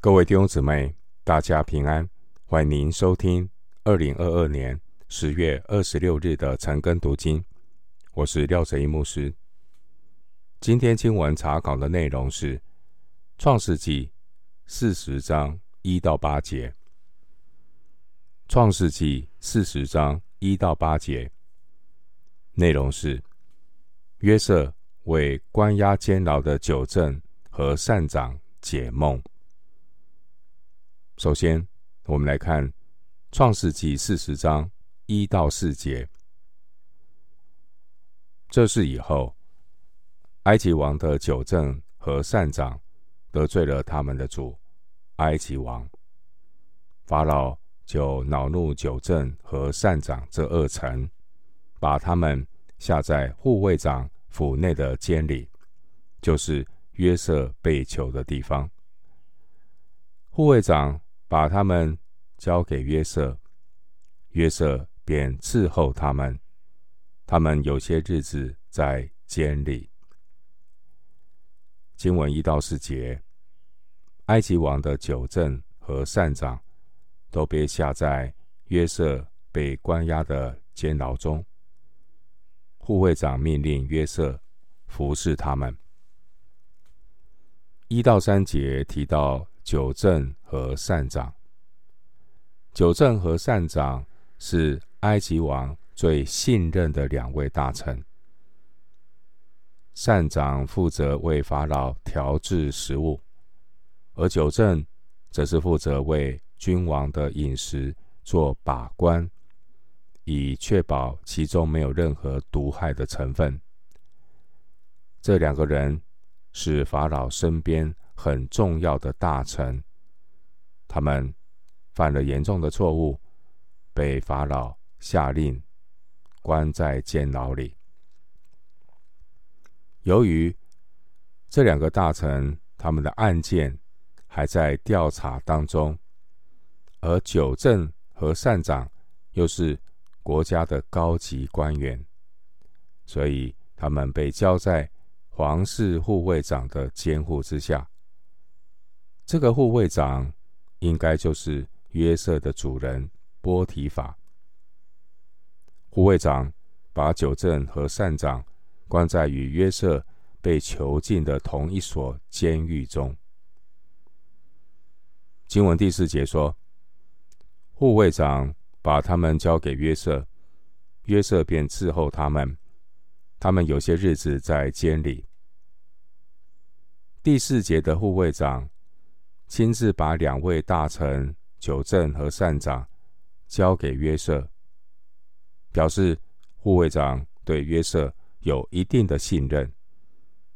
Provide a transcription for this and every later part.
各位弟兄姊妹，大家平安！欢迎您收听二零二二年十月二十六日的晨更读经。我是廖哲一牧师。今天经文查考的内容是《创世纪》四十章一到八节。《创世纪》四十章一到八节内容是约瑟为关押监牢的九正和善长解梦。首先，我们来看《创世纪》四十章一到四节。这事以后，埃及王的九政和善长得罪了他们的主埃及王，法老就恼怒九政和善长这二臣，把他们下在护卫长府内的监里，就是约瑟被囚的地方。护卫长。把他们交给约瑟，约瑟便伺候他们。他们有些日子在监里。经文一到四节，埃及王的九正和善长都被下在约瑟被关押的监牢中。护卫长命令约瑟服侍他们。一到三节提到。九正和善长，九正和善长是埃及王最信任的两位大臣。善长负责为法老调制食物，而九正则是负责为君王的饮食做把关，以确保其中没有任何毒害的成分。这两个人是法老身边。很重要的大臣，他们犯了严重的错误，被法老下令关在监牢里。由于这两个大臣他们的案件还在调查当中，而九正和善长又是国家的高级官员，所以他们被交在皇室护卫长的监护之下。这个护卫长应该就是约瑟的主人波提法。护卫长把酒政和善长关在与约瑟被囚禁的同一所监狱中。经文第四节说，护卫长把他们交给约瑟，约瑟便伺候他们。他们有些日子在监里。第四节的护卫长。亲自把两位大臣酒政和善长交给约瑟，表示护卫长对约瑟有一定的信任，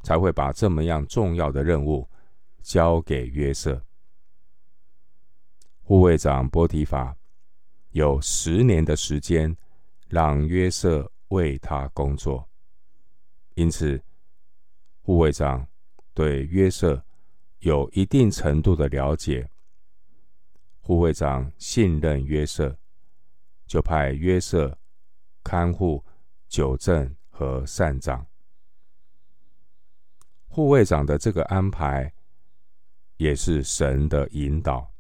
才会把这么样重要的任务交给约瑟。护卫长波提法有十年的时间让约瑟为他工作，因此护卫长对约瑟。有一定程度的了解，护卫长信任约瑟，就派约瑟看护酒政和善长。护卫长的这个安排，也是神的引导，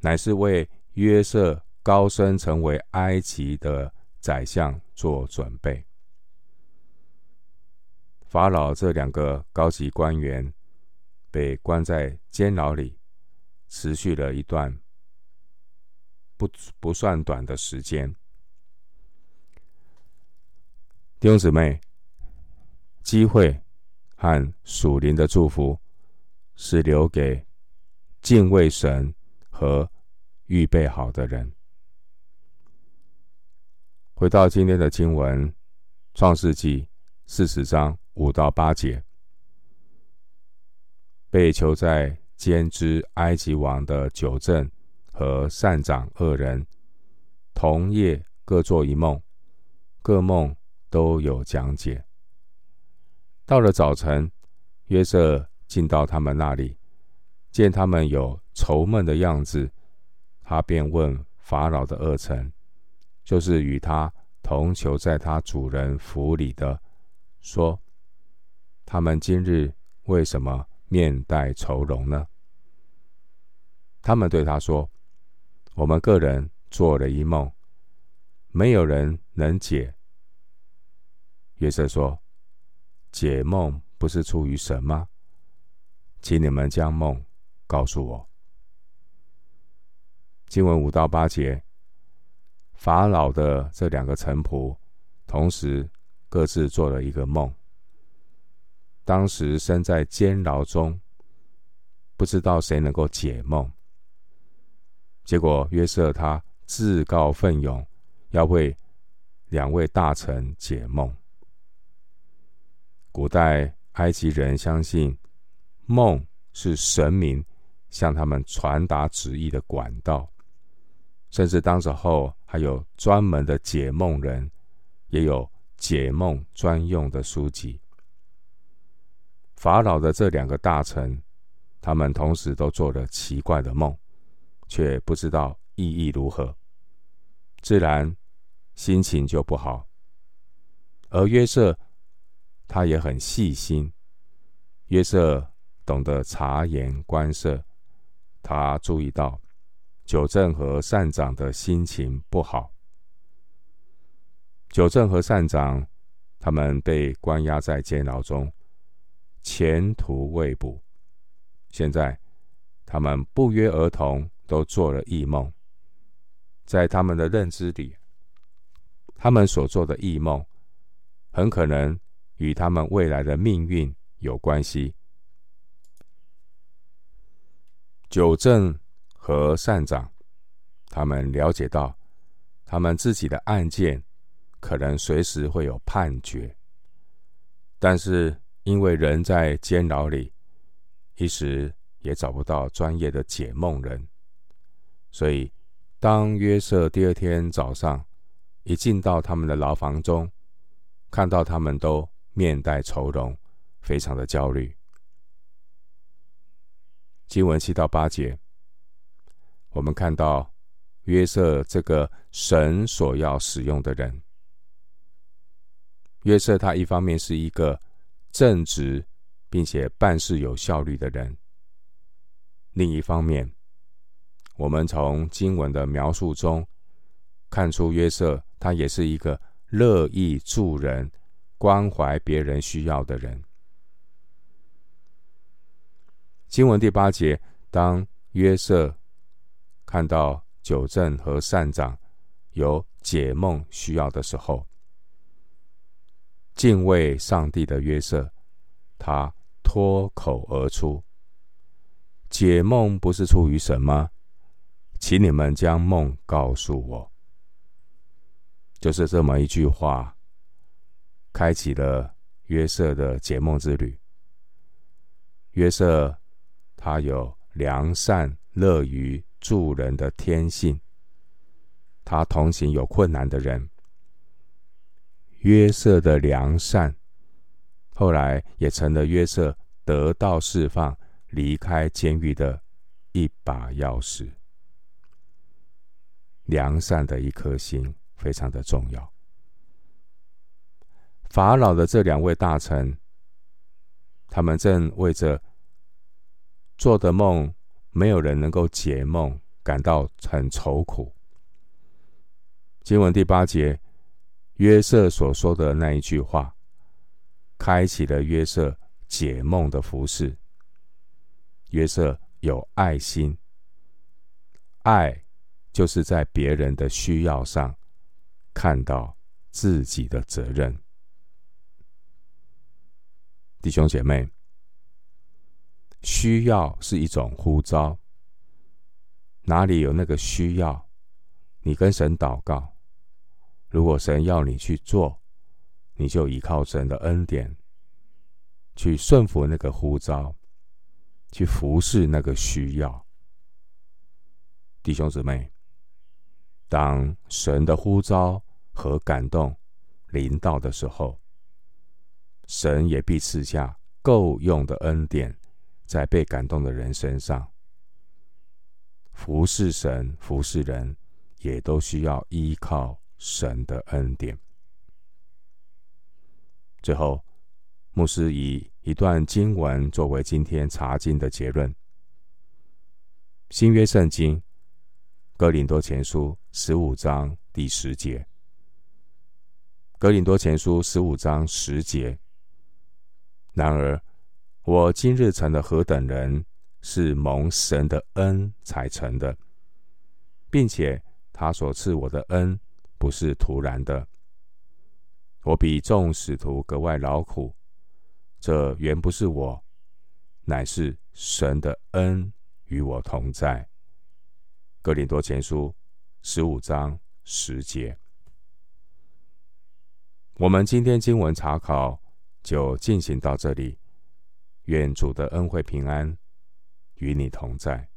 乃是为约瑟高升成为埃及的宰相做准备。法老这两个高级官员。被关在监牢里，持续了一段不不算短的时间。弟兄姊妹，机会和属灵的祝福是留给敬畏神和预备好的人。回到今天的经文，《创世纪》四十章五到八节。被囚在监之埃及王的酒政和善长二人，同夜各做一梦，各梦都有讲解。到了早晨，约瑟进到他们那里，见他们有愁闷的样子，他便问法老的二臣，就是与他同囚在他主人府里的，说：他们今日为什么？面带愁容呢？他们对他说：“我们个人做了一梦，没有人能解。”约瑟说：“解梦不是出于神吗？请你们将梦告诉我。”经文五到八节，法老的这两个臣仆同时各自做了一个梦。当时身在监牢中，不知道谁能够解梦。结果约瑟他自告奋勇，要为两位大臣解梦。古代埃及人相信，梦是神明向他们传达旨意的管道。甚至当时候还有专门的解梦人，也有解梦专用的书籍。法老的这两个大臣，他们同时都做了奇怪的梦，却不知道意义如何，自然心情就不好。而约瑟他也很细心，约瑟懂得察言观色，他注意到。久正和善长的心情不好。久正和善长，他们被关押在监牢中，前途未卜。现在，他们不约而同都做了异梦。在他们的认知里，他们所做的异梦，很可能与他们未来的命运有关系。久正。和善长，他们了解到，他们自己的案件可能随时会有判决，但是因为人在监牢里，一时也找不到专业的解梦人，所以当约瑟第二天早上一进到他们的牢房中，看到他们都面带愁容，非常的焦虑。经文七到八节。我们看到约瑟这个神所要使用的人。约瑟他一方面是一个正直并且办事有效率的人，另一方面，我们从经文的描述中看出约瑟他也是一个乐意助人、关怀别人需要的人。经文第八节，当约瑟。看到久正和善长有解梦需要的时候，敬畏上帝的约瑟，他脱口而出：“解梦不是出于神吗？请你们将梦告诉我。”就是这么一句话，开启了约瑟的解梦之旅。约瑟他有良善、乐于。助人的天性，他同情有困难的人。约瑟的良善，后来也成了约瑟得到释放、离开监狱的一把钥匙。良善的一颗心非常的重要。法老的这两位大臣，他们正为着做的梦。没有人能够解梦，感到很愁苦。经文第八节，约瑟所说的那一句话，开启了约瑟解梦的服饰。约瑟有爱心，爱就是在别人的需要上看到自己的责任。弟兄姐妹。需要是一种呼召，哪里有那个需要，你跟神祷告。如果神要你去做，你就依靠神的恩典，去顺服那个呼召，去服侍那个需要。弟兄姊妹，当神的呼召和感动临到的时候，神也必赐下够用的恩典。在被感动的人身上，服侍神、服侍人，也都需要依靠神的恩典。最后，牧师以一段经文作为今天查经的结论：新约圣经哥林多前书十五章第十节。哥林多前书十五章十节。然而，我今日成了何等人，是蒙神的恩才成的，并且他所赐我的恩不是徒然的。我比众使徒格外劳苦，这原不是我，乃是神的恩与我同在。哥林多前书十五章十节。我们今天经文查考就进行到这里。愿主的恩惠平安与你同在。